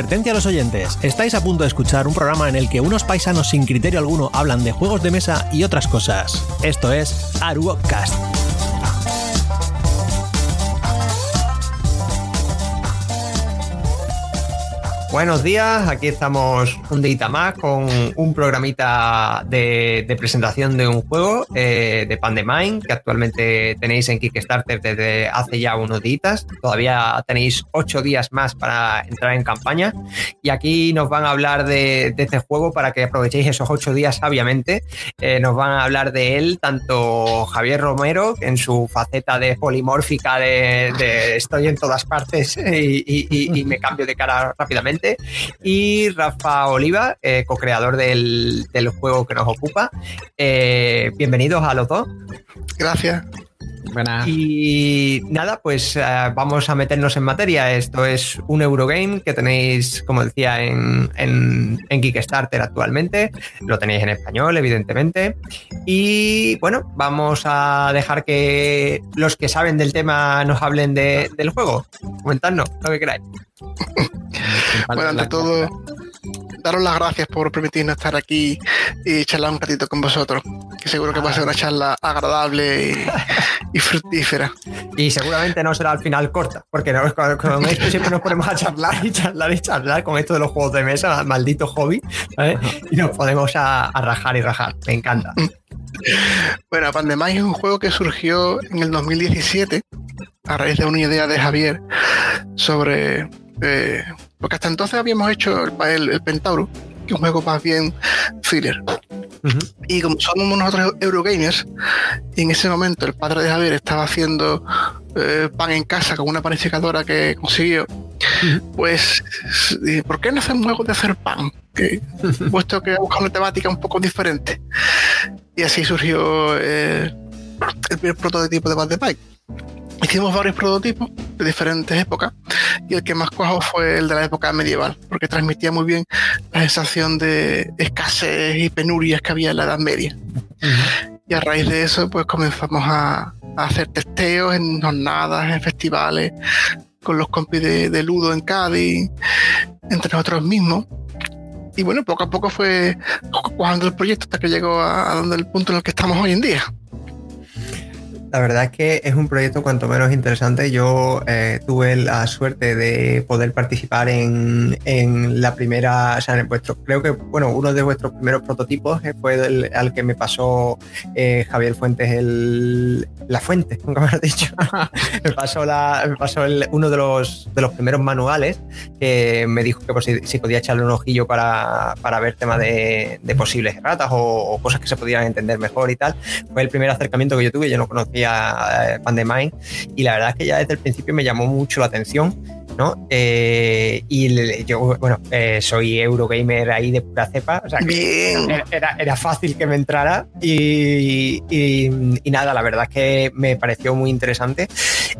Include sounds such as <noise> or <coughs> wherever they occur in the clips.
Advertencia a los oyentes, estáis a punto de escuchar un programa en el que unos paisanos sin criterio alguno hablan de juegos de mesa y otras cosas. Esto es Aruocast. Buenos días, aquí estamos un día más con un programita de, de presentación de un juego eh, de Pandemind que actualmente tenéis en Kickstarter desde hace ya unos días. Todavía tenéis ocho días más para entrar en campaña y aquí nos van a hablar de, de este juego para que aprovechéis esos ocho días sabiamente. Eh, nos van a hablar de él tanto Javier Romero en su faceta de polimórfica de, de estoy en todas partes <laughs> y, y, y me cambio de cara rápidamente y Rafa Oliva, eh, co-creador del, del, juego que nos ocupa. Eh, bienvenidos a los dos. Gracias. Buenas. Y nada, pues uh, vamos a meternos en materia. Esto es un Eurogame que tenéis, como decía, en, en, en, Kickstarter actualmente. Lo tenéis en español, evidentemente. Y bueno, vamos a dejar que los que saben del tema nos hablen de, del juego. Comentadnos lo que queráis. <laughs> bueno, ante todo, daros las gracias por permitirnos estar aquí y charlar un ratito con vosotros. Que seguro que va a ser una charla agradable y, y fructífera. Y seguramente no será al final corta, porque no, veis que siempre nos ponemos a charlar y charlar y charlar con esto de los juegos de mesa, maldito hobby, y nos podemos a, a, rajar y rajar. Me encanta. Bueno, Pandemind es un juego que surgió en el 2017 a raíz de una idea de Javier sobre eh, porque hasta entonces habíamos hecho el, el, el, Pentauro, que es un juego más bien thriller. Uh -huh. Y como somos nosotros Eurogamers, y en ese momento el padre de Javier estaba haciendo eh, pan en casa con una panificadora que consiguió, uh -huh. pues, ¿por qué no hacemos un juego de hacer pan? Que, <laughs> puesto que busca una temática un poco diferente. Y así surgió eh, el primer prototipo de Bad Pike. Hicimos varios prototipos de diferentes épocas y el que más cuajo fue el de la época medieval, porque transmitía muy bien la sensación de escasez y penurias que había en la Edad Media. Uh -huh. Y a raíz de eso, pues comenzamos a, a, hacer testeos en jornadas, en festivales, con los compis de, de Ludo en Cádiz, entre nosotros mismos. Y bueno, poco a poco fue cuajando el proyecto hasta que llegó a, a donde el punto en el que estamos hoy en día la verdad es que es un proyecto cuanto menos interesante. Yo eh, tuve la suerte de poder participar en, en, la primera, o sea, en vuestro, creo que, bueno, uno de vuestros primeros prototipos fue el, al que me pasó eh, Javier Fuentes, el, la fuente, <laughs> nunca me lo he dicho. <laughs> me pasó, la, me pasó el, uno de los, de los primeros manuales que me dijo que por si, si podía echarle un ojillo para, para ver temas de, de, posibles ratas o, o, cosas que se podían entender mejor y tal. Fue el primer acercamiento que yo tuve, yo no conocía a Pandemind y la verdad es que ya desde el principio me llamó mucho la atención ¿no? Eh, y yo, bueno, eh, soy Eurogamer ahí de pura cepa, o sea, que era, era, fácil que me entrara y, y, y, nada, la verdad es que me pareció muy interesante.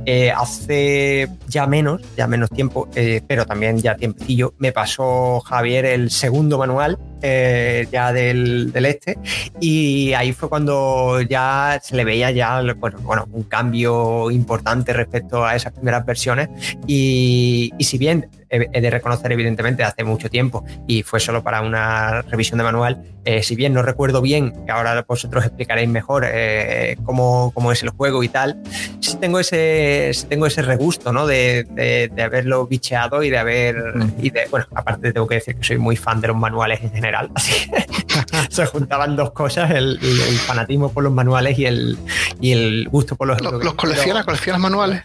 Eh, hace ya menos, ya menos tiempo, eh, pero también ya tiempecillo, me pasó Javier el segundo manual eh, ya del, del, este. Y ahí fue cuando ya se le veía ya bueno, bueno, un cambio importante respecto a esas primeras versiones. Y, y si bien he de reconocer evidentemente hace mucho tiempo y fue solo para una revisión de manual. Eh, si bien no recuerdo bien, que ahora vosotros explicaréis mejor eh, cómo, cómo, es el juego y tal, sí tengo ese, sí tengo ese regusto ¿no? de, de, de, haberlo bicheado y de haber... Y de, bueno, aparte tengo que decir que soy muy fan de los manuales en general, <laughs> así <laughs> se juntaban dos cosas, el, fanatismo por los manuales y el, y el gusto por los... ¿Los, los coleccionas, coleccionas manuales?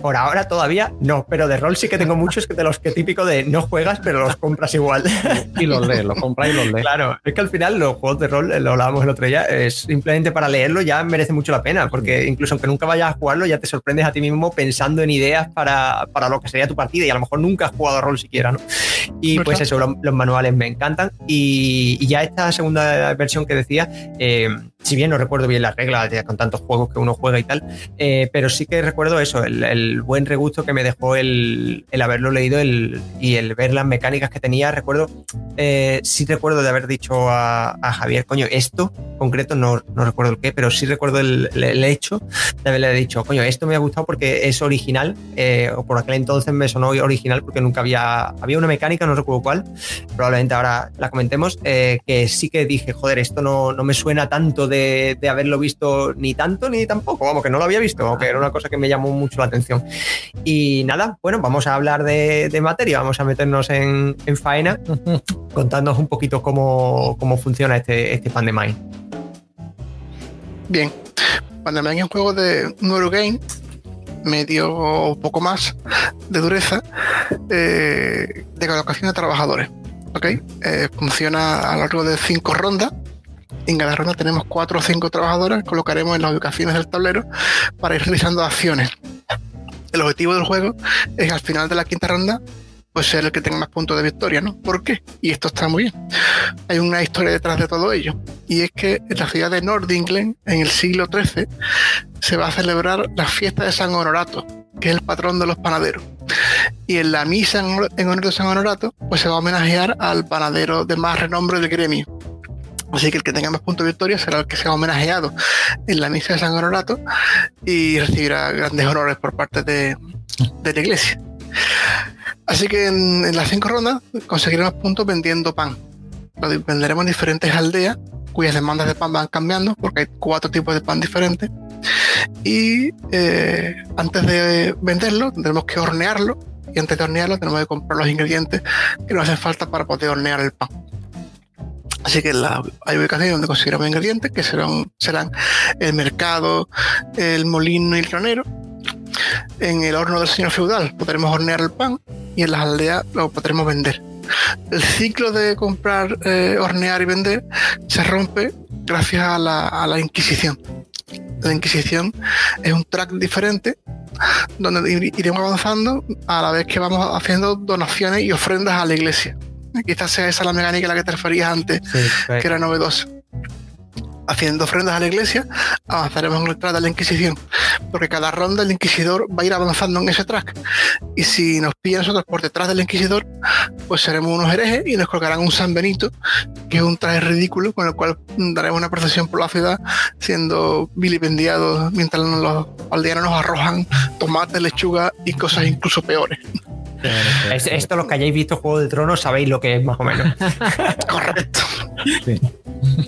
Por ahora todavía no, pero de rol sí que tengo muchos que de los que típico de no juegas, pero los compras igual. Y los lees, los compras y los lees. Claro, es que al final los juegos de rol, lo hablábamos el otro día, es simplemente para leerlo ya merece mucho la pena, porque incluso aunque nunca vayas a jugarlo, ya te sorprendes a ti mismo pensando en ideas para, para lo que sería tu partida y a lo mejor nunca has jugado a rol siquiera, ¿no? Y pues eso, los, manuales me encantan. Y, ya esta segunda versión que decía, eh, si bien no recuerdo bien las reglas con tantos juegos que uno juega y tal, eh, pero sí que recuerdo eso, el, buen regusto que me dejó el, haberlo leído y el ver las mecánicas que tenía. Recuerdo, eh, sí recuerdo de haber dicho a, Javier, coño, esto concreto no, no, recuerdo el qué, pero sí recuerdo el, hecho de haberle dicho, coño, esto me ha gustado porque es original, eh, o por aquel entonces me sonó original porque nunca había, había una mecánica, no recuerdo cuál, probablemente ahora la comentemos, que sí que dije, joder, esto no, no me suena tanto de de, haberlo visto ni tanto ni tampoco, vamos, que no lo había visto, aunque era una cosa que me llamó mucho la atención. Y nada, bueno, vamos a hablar de, materia, vamos a meternos en, faena, <laughs> contándonos un poquito cómo, funciona este, este. Bien, Pandemind es un juego de Neurogame medio o poco más de dureza eh, de colocación de trabajadores. ¿okay? Eh, funciona a lo largo de cinco rondas en cada ronda tenemos cuatro o cinco trabajadoras, colocaremos en las ubicaciones del tablero para ir realizando acciones. El objetivo del juego es al final de la quinta ronda pues ser el que tenga más puntos de victoria, ¿no? ¿Por qué? Y esto está muy bien. Hay una historia detrás de todo ello. Y es que en la ciudad de Nordinglen, en el siglo XIII, se va a celebrar la fiesta de San Honorato, que es el patrón de los panaderos. Y en la misa en honor de San Honorato, pues se va a homenajear al panadero de más renombre del gremio, Así que el que tenga más puntos de victoria será el que sea homenajeado en la misa de San Honorato y recibirá grandes honores por parte de, la iglesia. Así que en, las cinco rondas conseguiremos puntos vendiendo pan. Lo venderemos en diferentes aldeas cuyas demandas de pan van cambiando porque hay cuatro tipos de pan diferentes. Y eh, antes de venderlo tendremos que hornearlo y antes de hornearlo tenemos que comprar los ingredientes que nos hacen falta para poder hornear el pan. Así que hay ubicaciones donde conseguiremos ingredientes que serán, serán el mercado, el molino y el granero. En el horno del señor feudal podremos hornear el pan y en las aldeas lo podremos vender. El ciclo de comprar, eh, hornear y vender se rompe gracias a la, a la Inquisición. La Inquisición es un track diferente donde iremos avanzando a la vez que vamos haciendo donaciones y ofrendas a la iglesia. Quizás sea esa la mecánica a la que te referías antes, que era novedosa. Haciendo ofrendas a la iglesia, avanzaremos en el track de la Inquisición, porque cada ronda el Inquisidor va a ir avanzando en ese track. Y si nos pillan nosotros por detrás del Inquisidor, pues seremos unos herejes y nos colocarán un San Benito, que es un traje ridículo, con el cual daremos una procesión por la ciudad, siendo vilipendiados mientras los aldeanos nos arrojan tomates, lechuga y cosas incluso peores esto, los que hayáis visto Juego de Tronos, sabéis lo que es más o menos. <laughs> Correcto.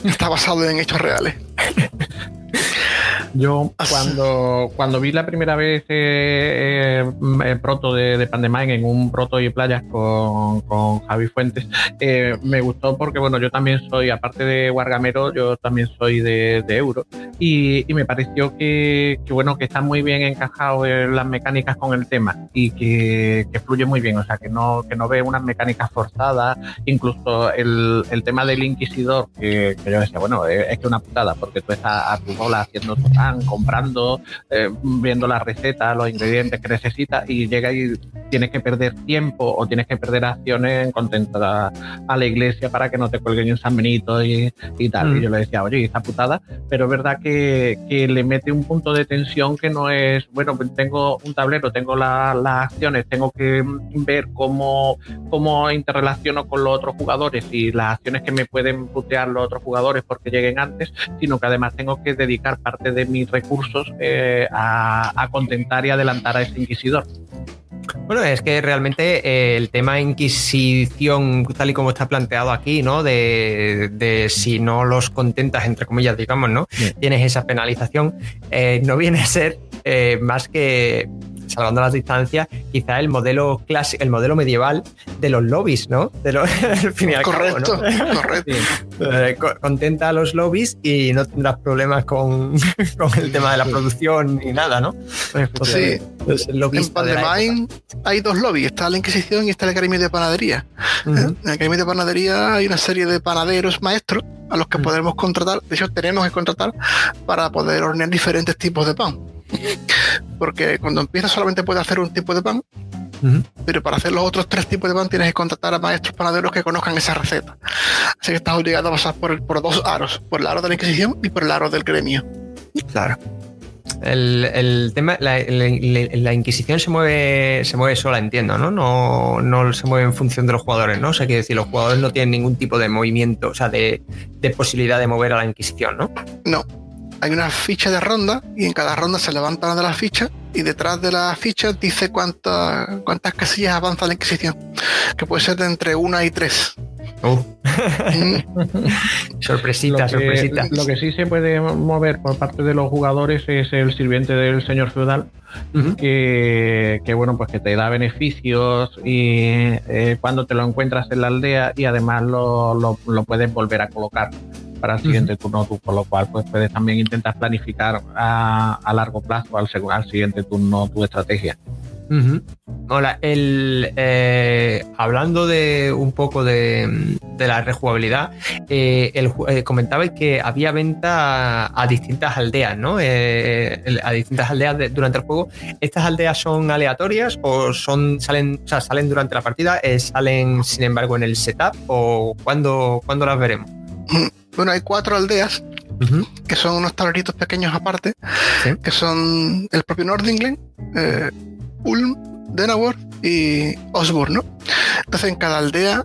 Está basado en hechos reales. <laughs> Yo <laughs> cuando, cuando vi la primera vez eh, eh, el proto de, de Pandemind en un proto y playas con, con Javi Fuentes, <laughs> eh, me gustó porque bueno, yo también soy, aparte de Wargamero, yo también soy de, Euro. Y, me pareció que, bueno, que está muy bien encajado en las mecánicas con el tema y que, fluye muy bien, o sea, que no, que no ve unas mecánicas forzadas, incluso el, tema del Inquisidor, que, yo decía, bueno, es, que una putada, porque tú estás a tu bola haciendo tu comprando, eh, viendo las recetas, los ingredientes que necesitas y llega y tienes que perder tiempo o tienes que perder acciones en contentar a, la iglesia para que no te cuelguen un San Benito y, tal. Y mm. yo le decía, oye, está putada, pero es verdad que, le mete un punto de tensión que no es, bueno, pues tengo un tablero, tengo las acciones, tengo que ver cómo, cómo interrelaciono con los otros jugadores y las acciones que me pueden putear los otros jugadores porque lleguen antes, sino que además tengo que dedicar parte de mis recursos eh, a, contentar y adelantar a ese inquisidor. Bueno, es que realmente eh, el tema Inquisición, tal y como está planteado aquí, ¿no? De, si no los contentas, entre comillas, digamos, ¿no? Tienes esa penalización, eh, no viene a ser más que salvando las distancias, quizá el modelo clásico, el modelo medieval de los lobbies, ¿no? De los, <laughs> correcto, correcto. Eh, contenta a los lobbies y no tendrás problemas con, <laughs> el tema de la producción ni nada, ¿no? sí. Pues en Pandemine hay dos lobbies, está la Inquisición y está el Academia de Panadería. En la Academia de Panadería hay una serie de panaderos maestros a los que podemos contratar, de hecho tenemos que contratar para poder hornear diferentes tipos de pan. Porque cuando empiezas solamente puedes hacer un tipo de pan, pero para hacer los otros tres tipos de pan tienes que contratar a maestros panaderos que conozcan esa receta. Así que estás obligado a pasar por, por dos aros, por el aro de la Inquisición y por el aro del gremio. Claro. El, tema, la, Inquisición se mueve, se mueve sola, entiendo, ¿no? ¿no? No se mueve en función de los jugadores, ¿no? O sea, quiere decir, los jugadores no tienen ningún tipo de movimiento, o sea, de, de posibilidad de mover a la Inquisición, ¿no? No. Hay una ficha de ronda y en cada ronda se levanta una de las fichas y detrás de la ficha dice cuántas cuántas casillas avanza la Inquisición, que puede ser de entre una y tres. Uh. <laughs> sorpresita, lo sorpresita. Lo que sí se puede mover por parte de los jugadores es el sirviente del señor feudal, que, bueno, pues que te da beneficios y eh, cuando te lo encuentras en la aldea y además lo, puedes volver a colocar para el siguiente turno tú, por lo cual pues puedes también intentar planificar a, largo plazo al, al siguiente turno tu estrategia. Hola, el, eh, hablando de un poco de, la rejugabilidad, eh, el, eh, comentaba que había venta a, distintas aldeas, ¿no? a distintas aldeas durante el juego. ¿Estas aldeas son aleatorias o son salen, salen durante la partida? ¿Salen, sin embargo, en el setup? ¿O cuándo, las veremos? <coughs> Bueno, hay cuatro aldeas que son unos tableritos pequeños aparte, que son el propio Nordinglen, Ulm, Denawar y Osborne, ¿no? Entonces en cada aldea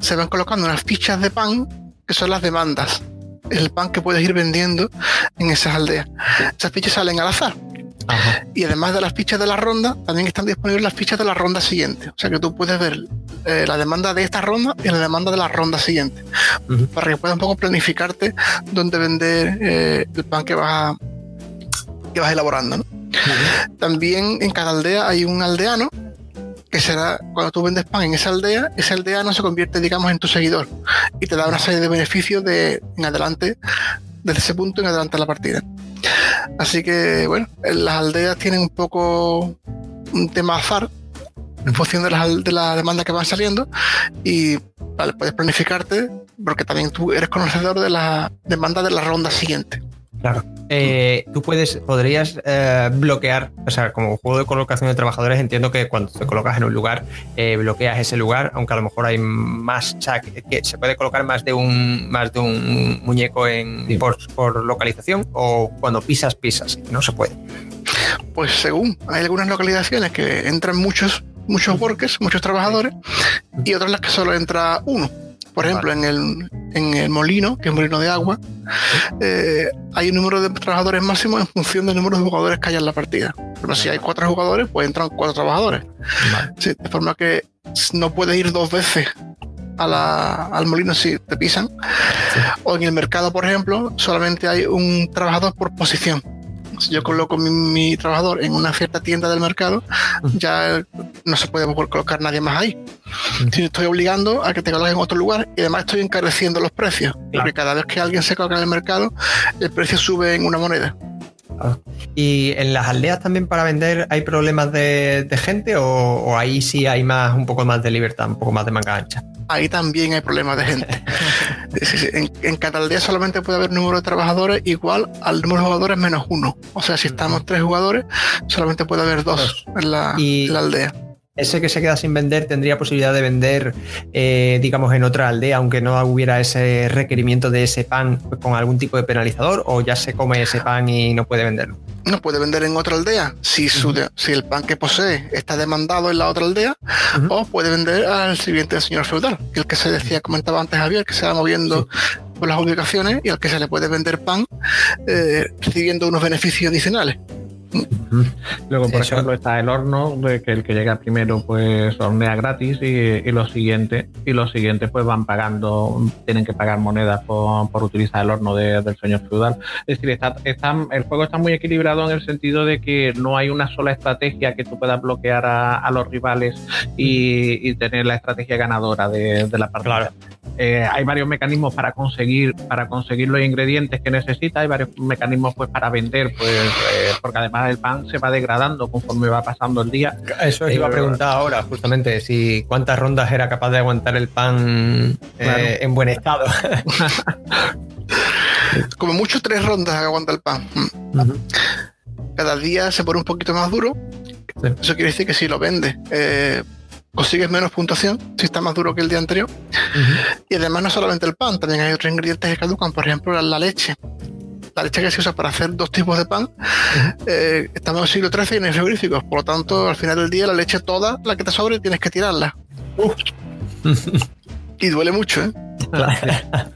se van colocando unas fichas de pan que son las demandas. El pan que puedes ir vendiendo en esas aldeas. Esas fichas salen al azar. Y además de las fichas de la ronda, también están disponibles las fichas de la ronda siguiente. O sea que tú puedes ver eh, la demanda de esta ronda y la demanda de la ronda siguiente. Para que puedas un poco planificarte dónde vender eh, el pan que vas, que vas elaborando. ¿no? También en cada aldea hay un aldeano que será cuando tú vendes pan en esa aldea, ese aldeano se convierte, digamos, en tu seguidor y te da una serie de beneficios de en adelante, desde ese punto en adelante de la partida. Así que, bueno, las aldeas tienen un poco un tema azar en función de la, de la demanda que van saliendo y puedes planificarte porque también tú eres conocedor de la demanda de la ronda siguiente. Claro. Eh, tú puedes, podrías eh, bloquear, o sea, como juego de colocación de trabajadores, entiendo que cuando te colocas en un lugar, eh, bloqueas ese lugar, aunque a lo mejor hay más, o sea, que, se puede colocar más de un, más de un muñeco en, por, localización, o cuando pisas, pisas, no se puede. Pues según, hay algunas localizaciones que entran muchos, muchos workers, muchos trabajadores, y otras las que solo entra uno. Por ejemplo, en, el, en el molino, que es un molino de agua, eh, hay un número de trabajadores máximo en función del número de jugadores que haya en la partida. Pero si hay cuatro jugadores, pues entran cuatro trabajadores. de forma que no puedes ir dos veces al molino si te pisan. O en el mercado, por ejemplo, solamente hay un trabajador por posición si yo coloco mi, trabajador en una cierta tienda del mercado, ya no se puede colocar nadie más ahí. Si estoy obligando a que te coloques en otro lugar y además estoy encareciendo los precios, porque cada vez que alguien se coloca en el mercado, el precio sube en una moneda. Ah. ¿Y en las aldeas también para vender hay problemas de, gente o, ahí sí hay más un poco más de libertad, un poco más de manga ancha? Ahí también hay problemas de gente. <laughs> En, cada aldea solamente puede haber número de trabajadores igual al número de jugadores menos uno. O sea, si estamos tres jugadores, solamente puede haber dos en la aldea ese que se queda sin vender tendría posibilidad de vender, eh, digamos, en otra aldea, aunque no hubiera ese requerimiento de ese pan con algún tipo de penalizador, o ya se come ese pan y no puede venderlo. No puede vender en otra aldea si, si el pan que posee está demandado en la otra aldea, o puede vender al siguiente señor feudal, el que se decía, comentaba antes Javier, que se va moviendo por las ubicaciones y al que se le puede vender pan eh, recibiendo unos beneficios adicionales. <laughs> Luego, por ejemplo, está el horno, de que el que llega primero pues hornea gratis y, los siguientes, y los siguientes pues van pagando, tienen que pagar monedas por, utilizar el horno del señor feudal. Es decir, está, el juego está muy equilibrado en el sentido de que no hay una sola estrategia que tú puedas bloquear a, los rivales y, tener la estrategia ganadora de, la partida. Eh, hay varios mecanismos para conseguir, para conseguir los ingredientes que necesita, hay varios mecanismos pues para vender, pues eh, porque además el pan se va degradando conforme va pasando el día. Eso iba a preguntar ahora, justamente, si cuántas rondas era capaz de aguantar el pan eh, en buen estado. <laughs> Como mucho tres rondas aguanta el pan. Cada día se pone un poquito más duro. Eso quiere decir que si lo vende consigues menos puntuación si está más duro que el día anterior. Y además no solamente el pan, también hay otros ingredientes que caducan, por ejemplo la, leche. La leche que se usa para hacer dos tipos de pan, eh, estamos en el siglo XIII y en el frigoríficos, por lo tanto al final del día la leche toda, la que te sobre, tienes que tirarla. <laughs> y duele mucho, ¿eh? <laughs>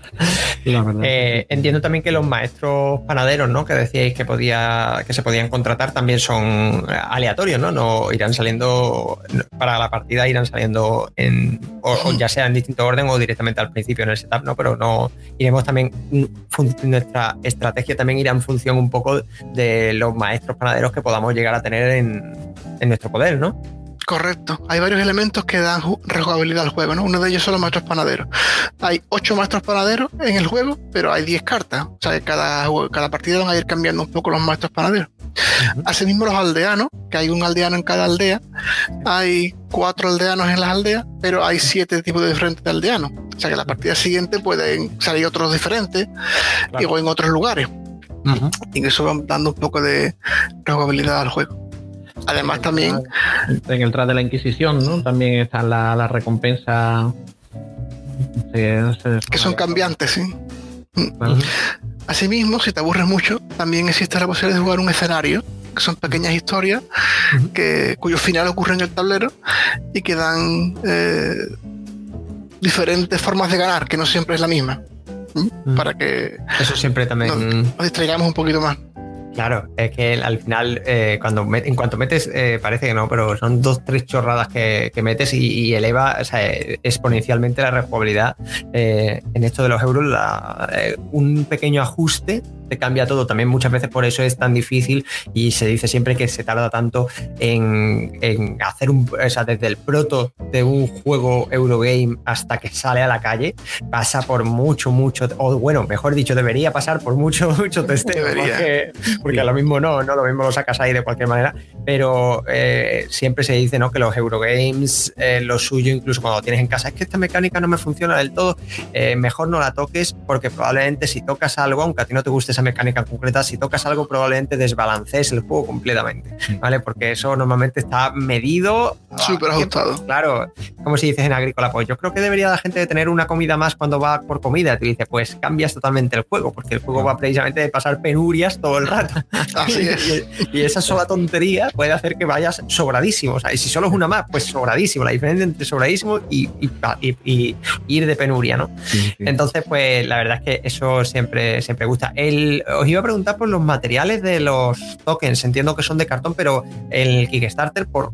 Eh, entiendo también que los maestros panaderos, ¿no? Que decíais que podía, que se podían contratar, también son aleatorios, ¿no? No irán saliendo para la partida, irán saliendo en, o, ya sea en distinto orden o directamente al principio en el setup, ¿no? Pero no iremos también nuestra estrategia también irá en función un poco de los maestros panaderos que podamos llegar a tener en, en nuestro poder, ¿no? Correcto. Hay varios elementos que dan rejugabilidad al juego, ¿no? Uno de ellos son los maestros panaderos. Hay ocho maestros panaderos en el juego, pero hay diez cartas. O sea, que cada, cada partida van a ir cambiando un poco los maestros panaderos. Asimismo, los aldeanos, que hay un aldeano en cada aldea. Hay cuatro aldeanos en las aldeas, pero hay siete tipos de diferentes de aldeanos. O sea, que la partida siguiente pueden salir otros diferentes y o en otros lugares. Y eso va dando un poco de rejugabilidad al juego. Además también... En el tras de la Inquisición, ¿no? También está la, recompensa... que son cambiantes, sí. Asimismo, si te aburres mucho, también existe la posibilidad de jugar un escenario, que son pequeñas historias que, cuyo final ocurre en el tablero y que dan eh, diferentes formas de ganar, que no siempre es la misma. Para que eso siempre también nos distraigamos un poquito más. Claro, es que al final, eh, cuando en cuanto metes, eh, parece que no, pero son dos, tres chorradas que, metes y, eleva exponencialmente la rejugabilidad. Eh, en esto de los euros, un pequeño ajuste te cambia todo. También muchas veces por eso es tan difícil y se dice siempre que se tarda tanto en, hacer un, o sea, desde el proto de un juego Eurogame hasta que sale a la calle, pasa por mucho, mucho, o bueno, mejor dicho, debería pasar por mucho, <laughs> mucho testeo. Porque, porque lo mismo no, no, lo mismo lo sacas ahí de cualquier manera, pero eh, siempre se dice ¿no? que los Eurogames, eh, lo suyo, incluso cuando tienes en casa, es que esta mecánica no me funciona del todo, eh, mejor no la toques porque probablemente si tocas algo, aunque a ti no te guste mecánica concreta, si tocas algo probablemente desbalancees el juego completamente, ¿vale? Porque eso normalmente está medido. Súper ajustado. Claro, como si dices en agrícola, pues yo creo que debería la gente tener una comida más cuando va por comida. Te dice, pues cambias totalmente el juego, porque el juego va precisamente de pasar penurias todo el rato. <laughs> Así es. y, esa sola tontería puede hacer que vayas sobradísimo. O sea, y si solo es una más, pues sobradísimo. La diferencia entre sobradísimo y, ir de penuria, ¿no? Entonces, pues la verdad es que eso siempre, siempre gusta. El, os iba a preguntar por los materiales de los tokens. Entiendo que son de cartón, pero el Kickstarter, por,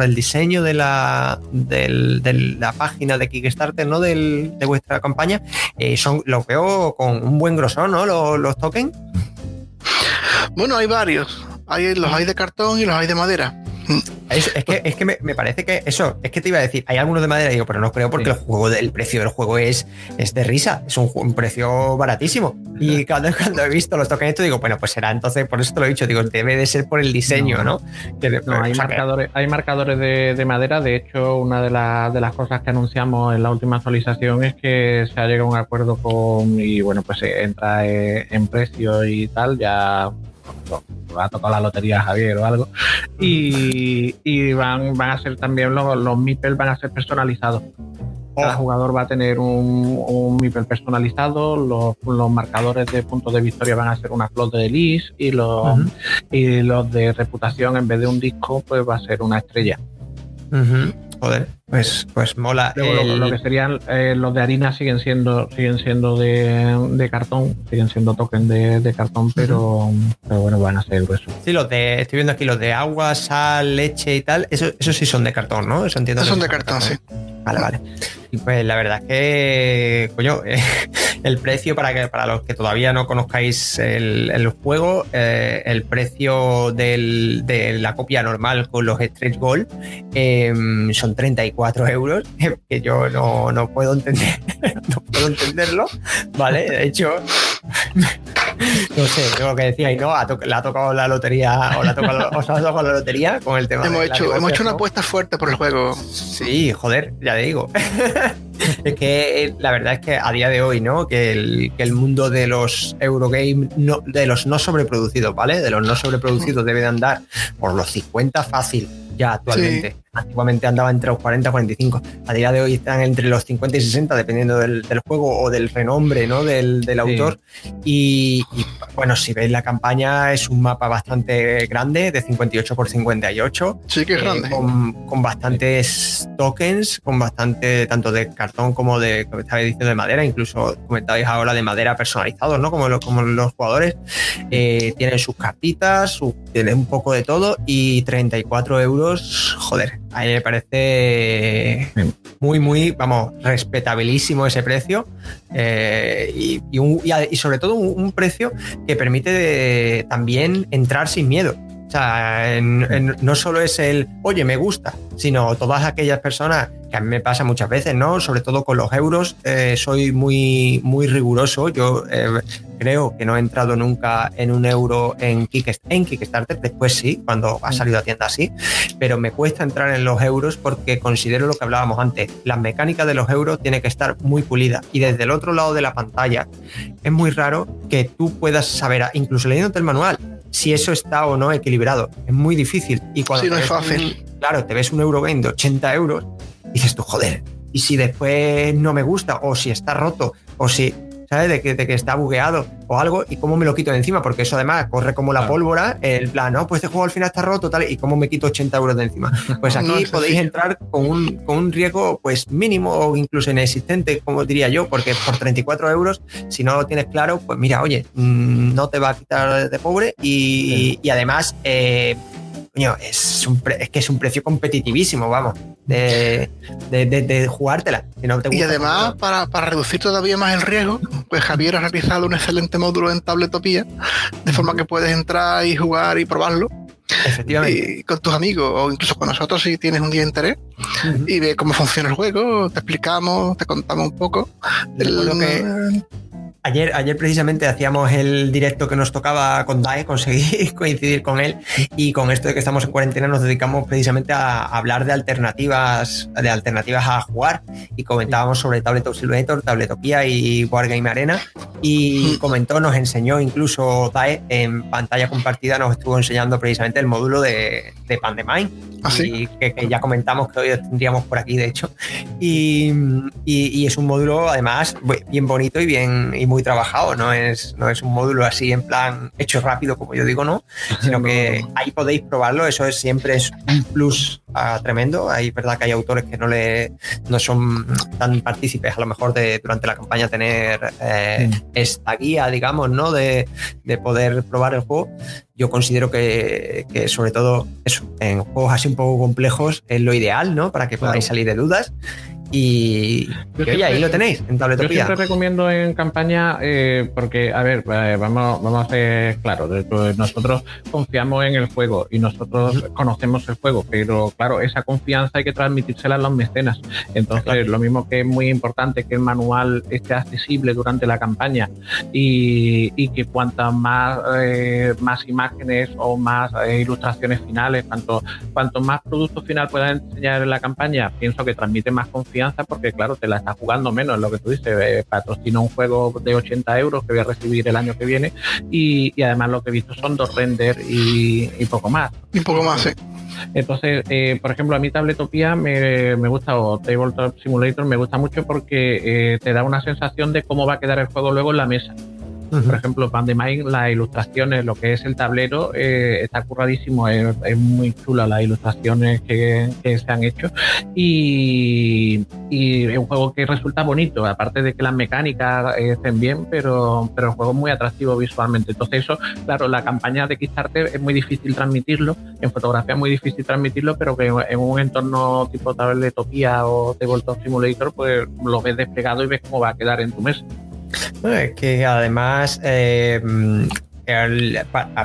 el diseño de la, de la página de Kickstarter, ¿no? de vuestra campaña, eh, son, lo veo con un buen grosor, ¿no? Los, los tokens. Bueno, hay varios. Hay, los hay de cartón y los hay de madera. Es, que, es que me, parece que eso, es que te iba a decir, hay algunos de madera, digo, pero no creo porque el juego el precio del juego es, es de risa, es un, precio baratísimo. Y cuando, <laughs> cuando he visto los tokens, digo, bueno, pues será entonces, por eso te lo he dicho, digo, debe de ser por el diseño, ¿no? hay, marcadores, hay marcadores de, madera, de hecho, una de, de las cosas que anunciamos en la última actualización es que se ha llegado a un acuerdo con, y bueno, pues entra eh, en precio y tal, ya va a tocar la lotería Javier o algo. Y, van, van a ser también los, los van a ser personalizados. Cada oh. jugador va a tener un, un personalizado, los, marcadores de puntos de victoria van a ser una flot de lis y los, y los de reputación en vez de un disco pues va a ser una estrella. Joder, pues, pues mola. lo, que serían eh, los de harina siguen siendo, siguen siendo de, cartón, siguen siendo token de, cartón, pero, pero, bueno, van a ser gruesos. Sí, los de, estoy viendo aquí los de agua, sal, leche y tal, eso, eso sí son de cartón, ¿no? Eso entiendo. son de cartón, sí. Vale, vale. Y pues la verdad es que, coño, <laughs> el precio, para que para los que todavía no conozcáis el, juego, eh, el precio de la copia normal con los Stretch Gold em, son 34 euros, <laughs> que yo no, puedo entender, <laughs> no puedo entenderlo, ¿vale? De hecho, no sé, lo que decía, y no, le ha tocado la lotería, o le ha tocado, os ha tocado la lotería con el tema hemos hecho, hemos hecho una apuesta fuerte por el juego. Sí, joder, ya digo. <laughs> es que eh, la verdad es que a día de hoy, ¿no? Que el, que el mundo de los Eurogame, no, de los no sobreproducidos, ¿vale? De los no sobreproducidos debe de andar por los 50 fácil ya actualmente. Antiguamente andaba entre los 40 y 45. A día de hoy están entre los 50 y 60, dependiendo del, juego o del renombre ¿no? del, autor. Y, bueno, si veis la campaña, es un mapa bastante grande, de 58 por 58. Sí, que es eh, grande. con, bastantes tokens, con bastante, tanto de cartón como de, como estaba diciendo, de madera. Incluso comentabais ahora de madera personalizados, ¿no? Como los, como los jugadores. Eh, tienen sus cartitas, tienen un poco de todo y 34 euros, joder, a mí me parece muy, muy, vamos, respetabilísimo ese precio eh, y, sobre todo un, precio que permite también entrar sin miedo. No solo es el, oye, me gusta, sino todas aquellas personas que a mí me pasa muchas veces, ¿no? Sobre todo con los euros, eh, soy muy, muy riguroso. Yo eh, creo que no he entrado nunca en un euro en, Kickstarter, después sí, cuando ha salido a tienda sí, pero me cuesta entrar en los euros porque considero lo que hablábamos antes, la mecánica de los euros tiene que estar muy pulida. Y desde el otro lado de la pantalla es muy raro que tú puedas saber, incluso leyéndote el manual, si eso está o no equilibrado. Es muy difícil. Y cuando sí, no es fácil claro, te ves un Eurogame de 80 euros dices tú, joder, y si después no me gusta, o si está roto, o si, ¿sabes? De que, de que está bugueado o algo, y cómo me lo quito de encima, porque eso además corre como la pólvora, el plan, no, pues este juego al final está roto, tal, y cómo me quito 80 euros de encima. Pues <laughs> aquí podéis entrar con un, con un riesgo pues mínimo o incluso inexistente, como diría yo, porque por 34 euros, si no lo tienes claro, pues mira, oye, mm, no te va a quitar de pobre y, y además... Eh, es, es que es un precio competitivísimo, vamos, de, de, jugártela. y además, para, reducir todavía más el riesgo, pues Javier ha realizado un excelente módulo en Tabletopía, de forma que puedes entrar y jugar y probarlo. Efectivamente. Y con tus amigos o incluso con nosotros si tienes un día de interés y ve cómo funciona el juego, te explicamos, te contamos un poco. lo que, Ayer, ayer precisamente hacíamos el directo que nos tocaba con DAE, conseguí <laughs> coincidir con él y con esto de que estamos en cuarentena nos dedicamos precisamente a hablar de alternativas, de alternativas a jugar y comentábamos sobre Tabletop Simulator, Tabletopía y Wargame Arena y comentó, nos enseñó incluso DAE en pantalla compartida, nos estuvo enseñando precisamente el módulo de, de Pandemind ¿Ah, y que, ya comentamos que hoy tendríamos por aquí de hecho y, y, es un módulo además bien bonito y bien y muy muy trabajado, no es, no es un módulo así en plan hecho rápido, como yo digo, ¿no? Sino que ahí podéis probarlo, eso es siempre es un plus ah, tremendo. Hay verdad que hay autores que no le no son tan partícipes a lo mejor de durante la campaña tener eh, esta guía, digamos, ¿no? De, de, poder probar el juego. Yo considero que, que, sobre todo eso, en juegos así un poco complejos es lo ideal, ¿no? Para que podáis salir de dudas y, ahí lo tenéis, en Tabletopía. Yo siempre recomiendo en campaña, eh, porque, a ver, eh, vamos, vamos a ser claros, nosotros confiamos en el juego y nosotros conocemos el juego, pero claro, esa confianza hay que transmitírsela a los mecenas. Entonces, lo mismo que es muy importante que el manual esté accesible durante la campaña y, que cuantas más, eh, más imágenes o más ilustraciones finales, cuanto, cuanto más producto final puedas enseñar en la campaña, pienso que transmite más confianza porque, claro, te la estás jugando menos, lo que tú dices, eh, patrocino un juego de 80 euros que voy a recibir el año que viene y, además lo que he visto son dos renders y, poco más. Y poco más, sí. Entonces, eh, por ejemplo, a mí Tabletopía me, me gusta, o Tabletop Simulator me gusta mucho porque eh, te da una sensación de cómo va a quedar el juego luego en la mesa. Por ejemplo, Pandemic, las ilustraciones, lo que es el tablero, eh, está curradísimo, es, muy chula las ilustraciones que, se han hecho y, es un juego que resulta bonito, aparte de que las mecánicas estén bien, pero, pero el juego es muy atractivo visualmente. Entonces eso, claro, la campaña de Kickstarter es muy difícil transmitirlo, en fotografía es muy difícil transmitirlo, pero que en un entorno tipo Tabletopía o Tabletop Simulator, pues lo ves desplegado y ves cómo va a quedar en tu mesa. Es que además, eh,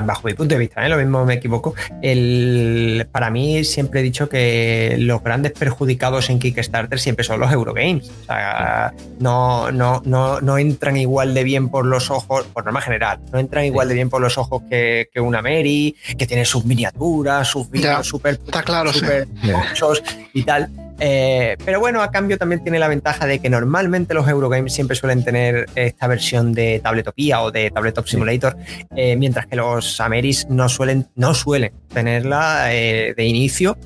bajo mi punto de vista, ¿eh? lo mismo me equivoco, el, para mí siempre he dicho que los grandes perjudicados en Kickstarter siempre son los Eurogames. O sea, no, no, no, no entran igual de bien por los ojos, por norma general, no entran igual de bien por los ojos que, que una Mary, que tiene sus miniaturas, sus vídeos súper claro, super y tal. Eh, pero bueno, a cambio también tiene la ventaja de que normalmente los Eurogames siempre suelen tener esta versión de Tabletopía o de Tabletop Simulator, eh, mientras que los Ameris no suelen, no suelen tenerla eh, de inicio.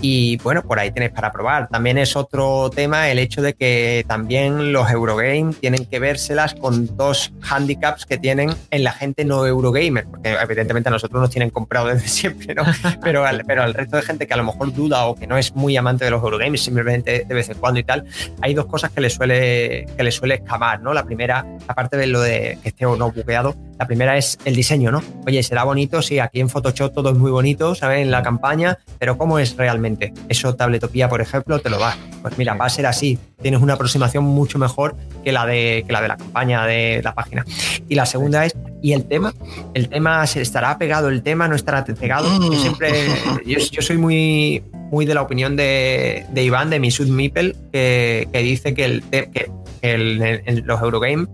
Y bueno, por ahí tenéis para probar. También es otro tema el hecho de que también los Eurogames tienen que vérselas con dos handicaps que tienen en la gente no Eurogamer, porque evidentemente a nosotros nos tienen comprado desde <laughs> siempre, ¿no? <laughs> Pero al, pero al resto de gente que a lo mejor duda o que no es muy amante de los Eurogames, simplemente de vez en cuando y tal, hay dos cosas que le suele, que le suele escamar, ¿no? La primera, aparte de lo de que esté o no buqueado, la primera es el diseño, ¿no? Oye, será bonito, sí, aquí en Photoshop todo es muy bonito, ¿sabes? En la campaña, pero ¿cómo es realmente? Eso Tabletopía, por ejemplo, te lo va. Pues mira, va a ser así. Tienes una aproximación mucho mejor que la de, que la, de la campaña de la página. Y la segunda es, ¿y el tema? ¿El tema se estará pegado? ¿El tema no estará pegado? Yo siempre, yo, soy muy, muy de la opinión de, de Iván, de Misud Mipel, que, que dice que, el, que el, los Eurogames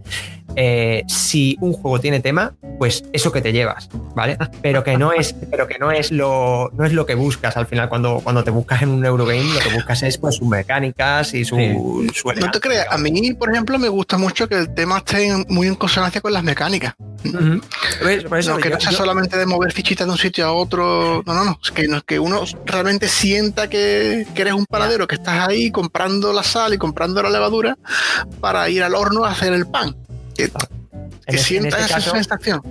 eh, si un juego tiene tema, pues eso que te llevas, ¿vale? Pero que no es, pero que no es lo, no es lo que buscas al final cuando, cuando te buscas en un Eurogame, lo que buscas es pues sus mecánicas y su, No te creas, a mí, por ejemplo, me gusta mucho que el tema esté muy en consonancia con las mecánicas. no, que no sea solamente de mover fichitas de un sitio a otro. No, no, no. Es que, no, es que uno realmente sienta que, eres un paradero, que estás ahí comprando la sal y comprando la levadura para ir al horno a hacer el pan que, sienta este esa caso, sensación.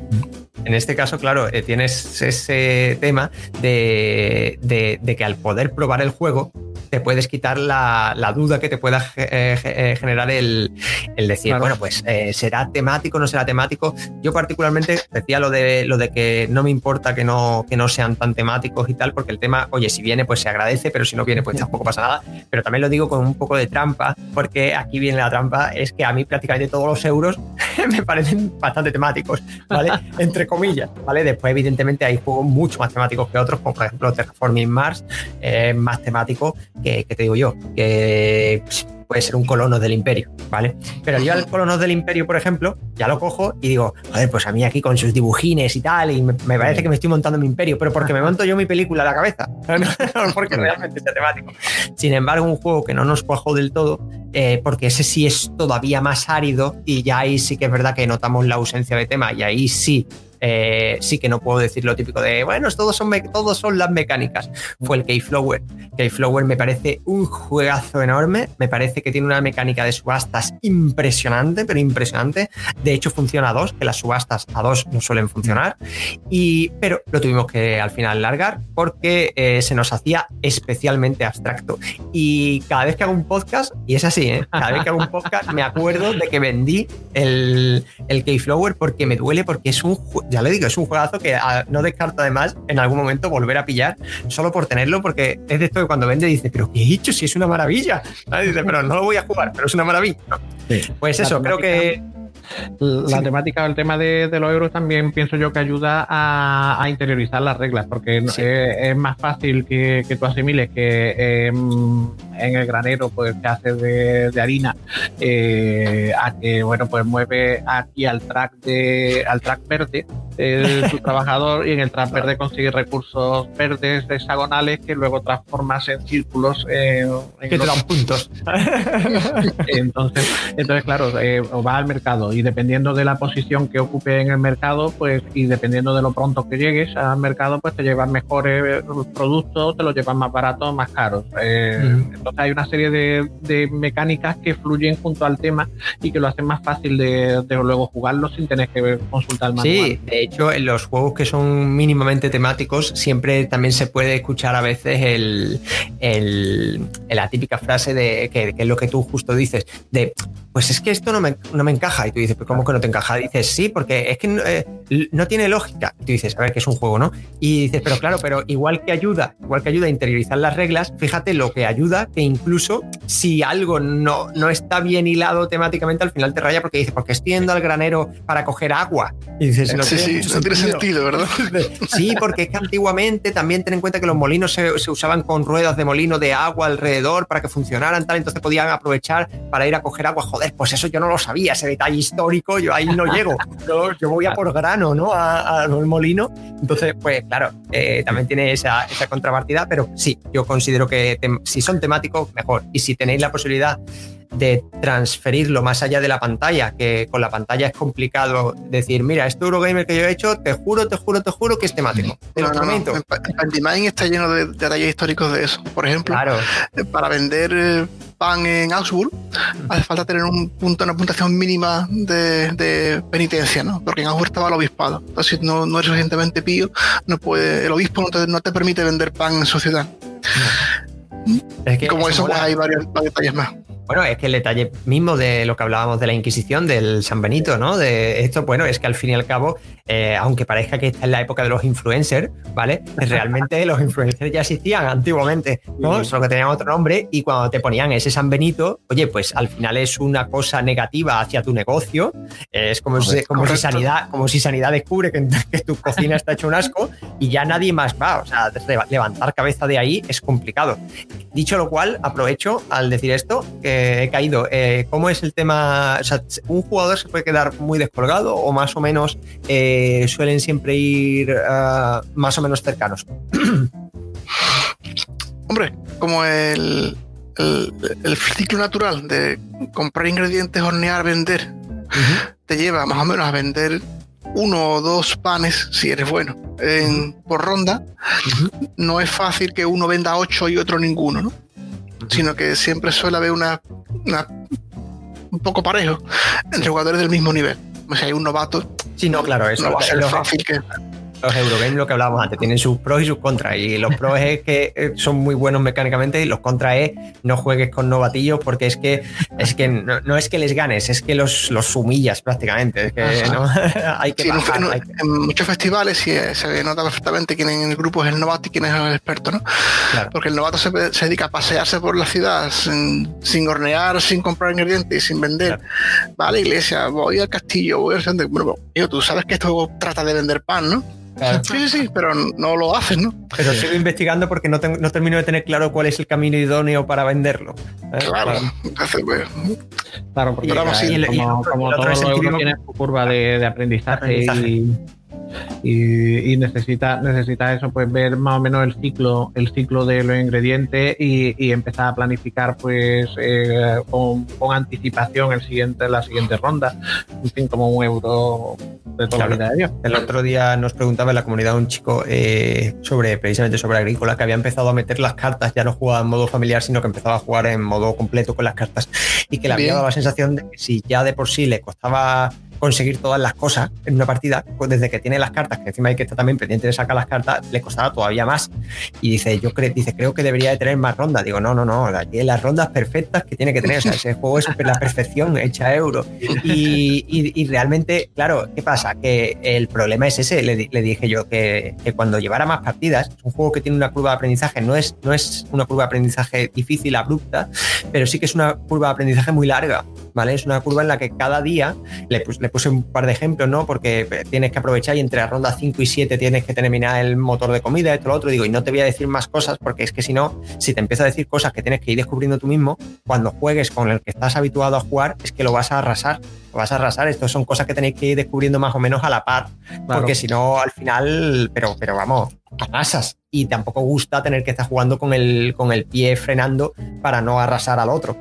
En este caso, claro, eh, tienes ese tema de, de, que al poder probar el juego, te puedes quitar la, duda que te pueda eh, eh, generar el, decir, bueno, pues será temático, no será temático. Yo particularmente decía lo de lo de que no me importa que no, que no sean tan temáticos y tal, porque el tema, oye, si viene, pues se agradece, pero si no viene, pues tampoco pasa nada. Pero también lo digo con un poco de trampa, porque aquí viene la trampa, es que a mí prácticamente todos los euros <laughs> me parecen bastante temáticos, ¿vale? Entre <laughs> comillas, ¿vale? Después, evidentemente, hay juegos mucho más temáticos que otros, como por ejemplo Terraforming Mars, eh, más temático que, que, te digo yo, que puede ser un colono del imperio, ¿vale? Pero yo al colono del imperio, por ejemplo, ya lo cojo y digo, joder, pues a mí aquí con sus dibujines y tal, y me, parece que me estoy montando mi imperio, pero porque me monto yo mi película a la cabeza, <laughs> no porque realmente sea temático. Sin embargo, un juego que no nos cuajó del todo, eh, porque ese sí es todavía más árido y ya ahí sí que es verdad que notamos la ausencia de tema y ahí sí eh, sí que no puedo decir lo típico de, bueno, todos son, todos son las mecánicas. Fue el Keyflower. Keyflower me parece un juegazo enorme, me parece que tiene una mecánica de subastas impresionante, pero impresionante. De hecho, funciona a dos, que las subastas a dos no suelen funcionar. Y, pero lo tuvimos que al final largar porque eh, se nos hacía especialmente abstracto. Y cada vez que hago un podcast, y es así, ¿eh? cada vez que hago un podcast me acuerdo de que vendí el, el Keyflower porque me duele, porque es un ya le digo, es un juegazo que ah, no descarto además en algún momento volver a pillar solo por tenerlo, porque es de esto que cuando vende dice, pero ¿qué he dicho? Si es una maravilla. Dice, pero no lo voy a jugar, pero es una maravilla. Pues eso, creo que la temática, el tema de, los euros también pienso yo que ayuda a, interiorizar las reglas, porque es, más fácil que, tú asimiles que em, en el granero pues se hace de, harina eh, a que bueno pues mueve aquí al track de al track verde de su <laughs> trabajador y en el track verde consigue recursos verdes hexagonales que luego transformas en círculos eh, que te dan puntos <laughs> entonces entonces claro eh, va al mercado y dependiendo de la posición que ocupe en el mercado, pues y dependiendo de lo pronto que llegues al mercado, pues te llevas mejores productos, te los llevas más baratos, más caros. Eh, Hay una serie de, mecánicas que fluyen junto al tema y que lo hacen más fácil de, luego jugarlo sin tener que consultar el manual. Sí, de hecho, en los juegos que son mínimamente temáticos, siempre también se puede escuchar a veces el, la típica frase de que, que, es lo que tú justo dices, de pues es que esto no me, no me encaja. Y tú dices, pero ¿cómo que no te encaja? dices, sí, porque es que no, eh, no tiene lógica. Y tú dices, a ver, que es un juego, ¿no? Y dices, pero claro, pero igual que ayuda, igual que ayuda a interiorizar las reglas, fíjate lo que ayuda, que incluso si algo no, no está bien hilado temáticamente, al final te raya porque dices, porque estoy yendo al granero para coger agua. Y dices, no, sí, tiene, sí, no tiene sentido, ¿verdad? <laughs> sí, porque es que antiguamente también ten en cuenta que los molinos se, se usaban con ruedas de molino de agua alrededor para que funcionaran, tal, entonces podían aprovechar para ir a coger agua. Joder, pues eso yo no lo sabía, ese detalle histórico, yo ahí no llego. Yo, voy a por grano, ¿no? Al molino. Entonces, pues claro, eh, también tiene esa, esa, contrapartida, pero sí, yo considero que si son temáticos, mejor. Y si tenéis la posibilidad de transferirlo más allá de la pantalla, que con la pantalla es complicado decir, mira, este Eurogamer que yo he hecho, te juro, te juro, te juro que es temático. Te no, no, está lleno de detalles históricos de eso. Por ejemplo, eh, para vender eh, pan en Augsburg, hace falta tener un punto, una puntuación mínima de, penitencia, ¿no? Porque en Augsburg estaba el obispado. Entonces, si no, no eres suficientemente pío, no puede, el obispo no te, no te permite vender pan en su ciudad. Como eso, pues hay varios detalles más. Bueno, es que el detalle mismo de lo que hablábamos de la Inquisición, del San Benito, ¿no? De esto, bueno, es que al fin y al cabo, eh, aunque parezca que está en la época de los influencers, ¿vale? <laughs> Realmente los influencers ya existían antiguamente, ¿no? Solo que tenían otro nombre y cuando te ponían ese San Benito, oye, pues al final es una cosa negativa hacia tu negocio. Es como, si, como si, sanidad, como si sanidad descubre que, <laughs> que tu cocina está hecho un asco y ya nadie más va. O sea, levantar cabeza de ahí es complicado. Dicho lo cual, aprovecho al decir esto que he caído. Eh, ¿Cómo es el tema? ¿Un jugador se puede quedar muy descolgado o más o menos eh, suelen siempre ir ah, más o menos cercanos? <clears throat> Hombre, como el, el, ciclo natural de comprar ingredientes, hornear, vender, te lleva más o menos a vender uno o dos panes, si eres bueno, por ronda, no es fácil que uno venda ocho y otro ninguno, ¿no? Sino que siempre suele haber una, un poco parejo entre jugadores del mismo nivel. O sea, hay un novato. Sí, no, claro, eso va a ser fácil que los Eurogames, lo que hablábamos antes, tienen sus pros y sus contras. Y los pros es que eh, son muy buenos mecánicamente y los contras es no juegues con novatillos porque es que, es que no, es que les ganes, es que los, los humillas prácticamente. Es que <laughs> hay que, En muchos festivales sí, eh, se nota perfectamente quién en el grupo es el novato y quién es el experto, ¿no? Porque el novato se, dedica a pasearse por la ciudad sin, hornear, sin comprar ingredientes, sin vender. Va a la iglesia, voy al castillo, voy al Bueno, tú sabes que esto trata de vender pan, ¿no? Sí, sí, pero no lo haces, ¿no? Pero sigo investigando porque no, no, termino de tener claro cuál es el camino idóneo para venderlo. ¿eh? Claro, entonces, pues, Claro, porque como, como todo lo tiene su curva de, aprendizaje, Y, necesita, necesita eso, pues ver más o menos el ciclo, el ciclo de los ingredientes y, empezar a planificar pues eh, con, anticipación el siguiente, la siguiente ronda, en fin, como un euro de toda la vida de Dios. El otro día nos preguntaba en la comunidad un chico eh, sobre precisamente sobre agrícola que había empezado a meter las cartas, ya no jugaba en modo familiar, sino que empezaba a jugar en modo completo con las cartas. Y que le había dado la sensación de que si ya de por sí le costaba conseguir todas las cosas en una partida, pues desde que tiene las cartas, que encima hay que estar también pendiente de sacar las cartas, le costaba todavía más. Y dice, yo creo, dice, creo que debería de tener más rondas. Digo, no, no, no, las rondas perfectas que tiene que tener. O sea, ese juego es la perfección hecha euro. Y, realmente, claro, ¿qué pasa? Que el problema es ese, le, dije yo, que, cuando llevara más partidas, un juego que tiene una curva de aprendizaje, no es, no es una curva de aprendizaje difícil, abrupta, pero sí que es una curva de aprendizaje muy larga. ¿Vale? Es una curva en la que cada día le, puse un par de ejemplos, ¿no? Porque eh, tienes que aprovechar y entre la ronda 5 y 7 tienes que terminar el motor de comida, esto, lo otro. Digo, y no te voy a decir más cosas porque es que si no, si te empiezo a decir cosas que tienes que ir descubriendo tú mismo, cuando juegues con el que estás habituado a jugar, es que lo vas a arrasar. Lo vas a arrasar. Estas son cosas que tenéis que ir descubriendo más o menos a la par. Porque si no, al final, pero, pero vamos, arrasas. Y tampoco gusta tener que estar jugando con el, con el pie frenando para no arrasar al otro.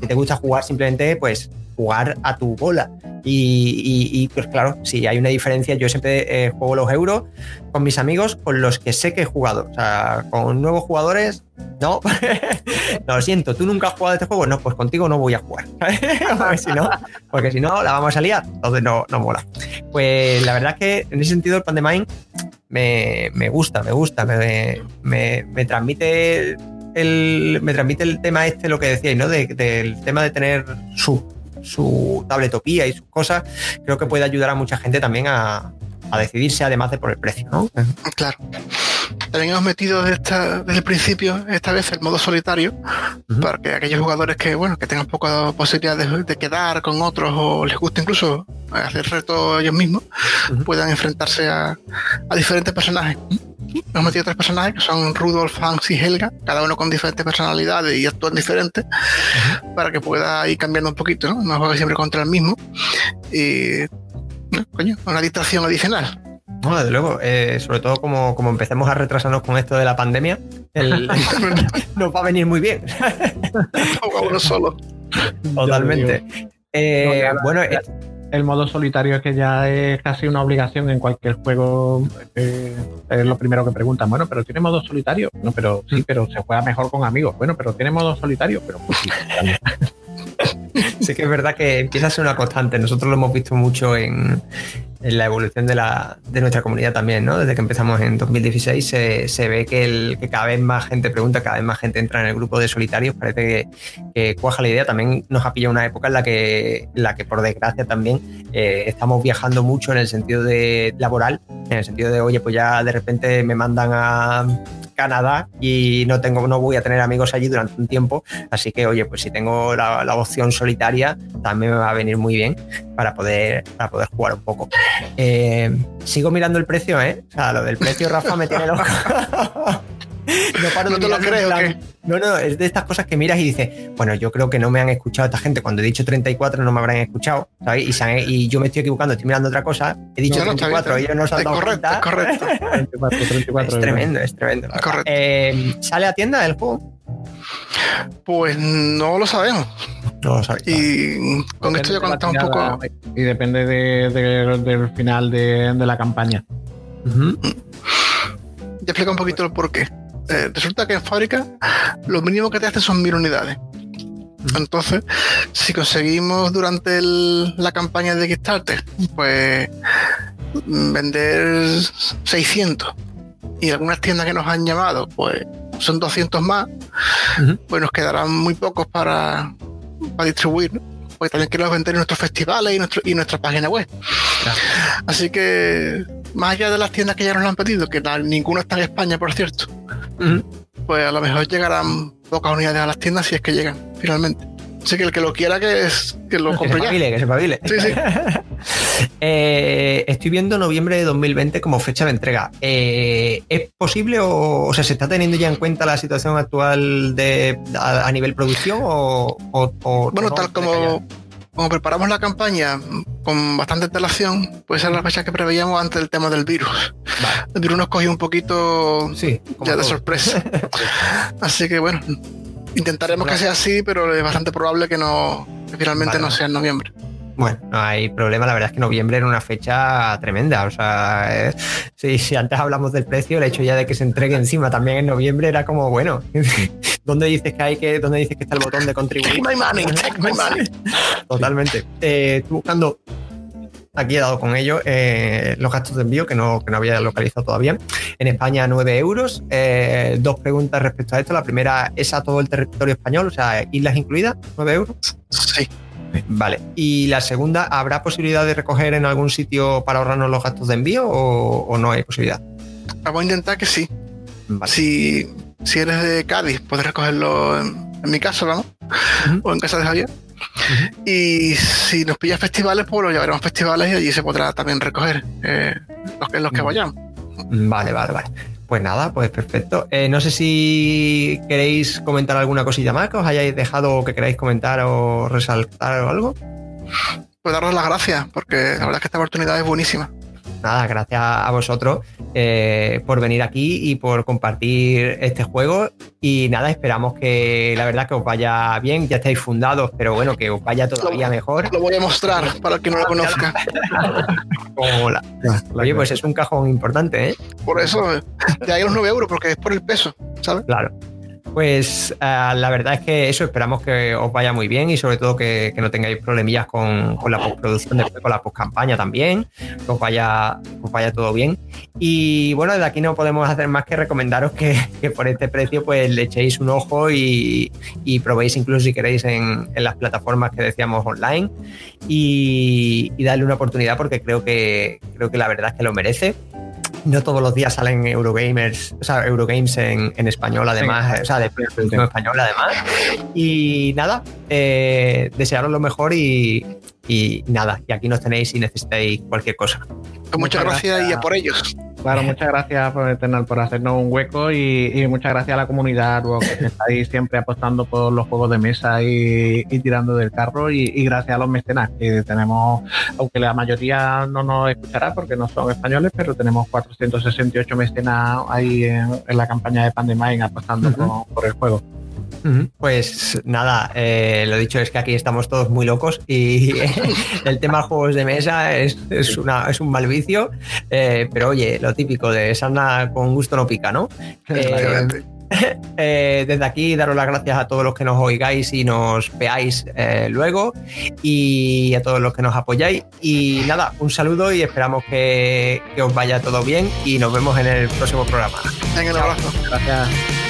Si te gusta jugar simplemente, pues jugar a tu bola. Y, pues claro, si hay una diferencia, yo siempre eh, juego los euros con mis amigos con los que sé que he jugado. O sea, con nuevos jugadores, no. no, <laughs> lo siento, tú nunca has jugado este juego, no, pues contigo no voy a jugar. <laughs> porque si no, porque si no, la vamos a liar, entonces no, no mola. Pues la verdad es que en ese sentido el Pandemind me, me gusta, me gusta, me, me, me transmite el, me transmite el tema este, lo que decíais, ¿no? del tema de tener su, su tabletopía y sus cosas, creo que puede ayudar a mucha gente también a, decidirse, además de por el precio, ¿no? Claro. También hemos metido desde, el principio, esta vez, el modo solitario, para que aquellos jugadores que, bueno, que tengan poca posibilidad de, quedar con otros o les guste incluso hacer retos ellos mismos, puedan enfrentarse a, a diferentes personajes hemos metido tres personajes que son Rudolf, Hans y Helga, cada uno con diferentes personalidades y actúan diferentes, para que pueda ir cambiando un poquito, ¿no? No juegue siempre contra el mismo. Y, coño, una distracción adicional. No, desde luego, eh, sobre todo como, como empecemos a retrasarnos con esto de la pandemia, <laughs> nos va a venir muy bien. uno solo. Totalmente. Eh, bueno, eh, el modo solitario es que ya es casi una obligación en cualquier juego. Eh, es lo primero que preguntan. Bueno, pero ¿tiene modo solitario? No, pero sí, pero se juega mejor con amigos. Bueno, pero ¿tiene modo solitario? Pero pues sí. <laughs> sí que es verdad que empieza a ser una constante. Nosotros lo hemos visto mucho en, en la evolución de, la, de nuestra comunidad también, ¿no? Desde que empezamos en 2016 se, se ve que, cada vez más gente pregunta, cada vez más gente entra en el grupo de solitarios, parece que, cuaja la idea. También nos ha pillado una época en la que, la que por desgracia también eh, estamos viajando mucho en el sentido de laboral, en el sentido de, oye, pues ya de repente me mandan a Canadá y no tengo, no voy a tener amigos allí durante un tiempo. Así que, oye, pues si tengo la, opción solitaria, también me va a venir muy bien para poder, para poder jugar un poco. Eh, sigo mirando el precio, ¿eh? O sea, lo del precio, Rafa, me tiene loco. <laughs> no te lo creo. No, no, es de estas cosas que miras y dices, bueno, yo creo que no me han escuchado esta gente. Cuando he dicho 34 no me habrán escuchado, ¿sabes? Y, yo me estoy equivocando, estoy mirando otra cosa. He dicho 34, ellos no se han dado correcto, cuenta. correcto. <laughs> 34, 34, es tremendo, es tremendo. Eh, ¿Sale a tienda el juego? Pues no lo sabemos. No lo sabemos. Y con esto ya contado un poco. Y depende del final de, la campaña. Ya explica un poquito el porqué. Eh, resulta que en fábrica lo mínimo que te hacen son mil unidades. Entonces, si conseguimos durante la campaña de Kickstarter, pues vender 600 y algunas tiendas que nos han llamado, pues son 200 más, pues nos quedarán muy pocos para, para distribuir, porque también queremos vender en nuestros festivales y, nuestro, y nuestra página web. Así que, más allá de las tiendas que ya nos lo han pedido, que ninguno está en España, por cierto, pues a lo mejor llegarán pocas unidades a las tiendas si es que llegan finalmente. Así que el que lo quiera que, es, que lo compre que se ya. Que se Sí, sí. <laughs> Eh, estoy viendo noviembre de 2020 como fecha de entrega. Eh, ¿Es posible o, o sea, se está teniendo ya en cuenta la situación actual de a, nivel producción o, bueno, tal como como preparamos la campaña con bastante antelación, puede ser la fecha que preveíamos antes del tema del virus. El virus nos cogió un poquito ya de sorpresa. <laughs> así que bueno, intentaremos que sea así, pero es bastante probable que no finalmente no sea en noviembre. Bueno, no hay problema. La verdad es que noviembre era una fecha tremenda. O sea, si, antes hablamos del precio, el hecho ya de que se entregue encima también en noviembre era como, bueno, <laughs> ¿dónde dices que hay que, dónde dices que está el botón de contribuir? My money, my money. Totalmente. Eh, buscando aquí he dado con ello eh, los gastos de envío que no, que no había localizado todavía. En España 9 euros. Eh, dos preguntas respecto a esto. La primera es a todo el territorio español, o sea, islas incluidas, 9 euros. Sí. Vale. Y la segunda, ¿habrá posibilidad de recoger en algún sitio para ahorrarnos los gastos de envío o, no hay posibilidad? Vamos a intentar que sí. Si, eres de Cádiz, puedes recogerlo en, mi casa, vamos, o en casa de Javier. Y si nos pillas festivales, pues lo llevaremos a festivales y allí se podrá también recoger eh, los, que, los que vayamos. Vale, vale, vale. Pues nada, pues perfecto. Eh, no sé si queréis comentar alguna cosilla más que os hayáis dejado o que queráis comentar o resaltar o algo. Pues daros las gracias, porque la verdad es que esta oportunidad es buenísima. Nada, gracias a vosotros eh, por venir aquí y por compartir este juego. Y nada, esperamos que la verdad que os vaya bien. Ya estáis fundados, pero bueno, que os vaya todavía mejor. Lo voy a mostrar para el que no lo conozca. Oye, pues es un cajón importante, ¿eh? Por eso, de ahí los 9 euros, porque es por el peso, ¿sabes? Claro. Pues uh, la verdad es que eso esperamos que os vaya muy bien y sobre todo que, que no tengáis problemillas con, con, la postproducción de con la postcampaña también, que os vaya, os vaya todo bien. Y bueno, desde aquí no podemos hacer más que recomendaros que, que por este precio pues le echéis un ojo y, probéis incluso si queréis en, en, las plataformas que decíamos online y, y darle una oportunidad porque creo que, creo que la verdad es que lo merece no todos los días salen Eurogamers, o sea, Eurogames en, en español, además, sí. o sea, de producción española, además. Y nada, eh, desearos lo mejor y, y, nada, y aquí nos tenéis si necesitáis cualquier cosa. Pues muchas, muchas gracias, gracias, y a por ellos. Claro, muchas gracias por, por hacernos un hueco y, y, muchas gracias a la comunidad que estáis siempre apostando por los juegos de mesa y, y tirando del carro y, y, gracias a los mecenas que tenemos, aunque la mayoría no nos escuchará porque no son españoles, pero tenemos 468 mecenas ahí en, en la campaña de Pandemic apostando uh -huh. por, por el juego. Pues nada, eh, lo dicho es que aquí estamos todos muy locos y <laughs> el tema juegos de mesa es, es, una, es un mal vicio, eh, pero oye, lo típico de sana con gusto no pica, ¿no? <laughs> Eh, eh, desde aquí daros las gracias a todos los que nos oigáis y nos veáis eh, luego y a todos los que nos apoyáis y nada, un saludo y esperamos que, que os vaya todo bien y nos vemos en el próximo programa. Venga, un abrazo. Gracias.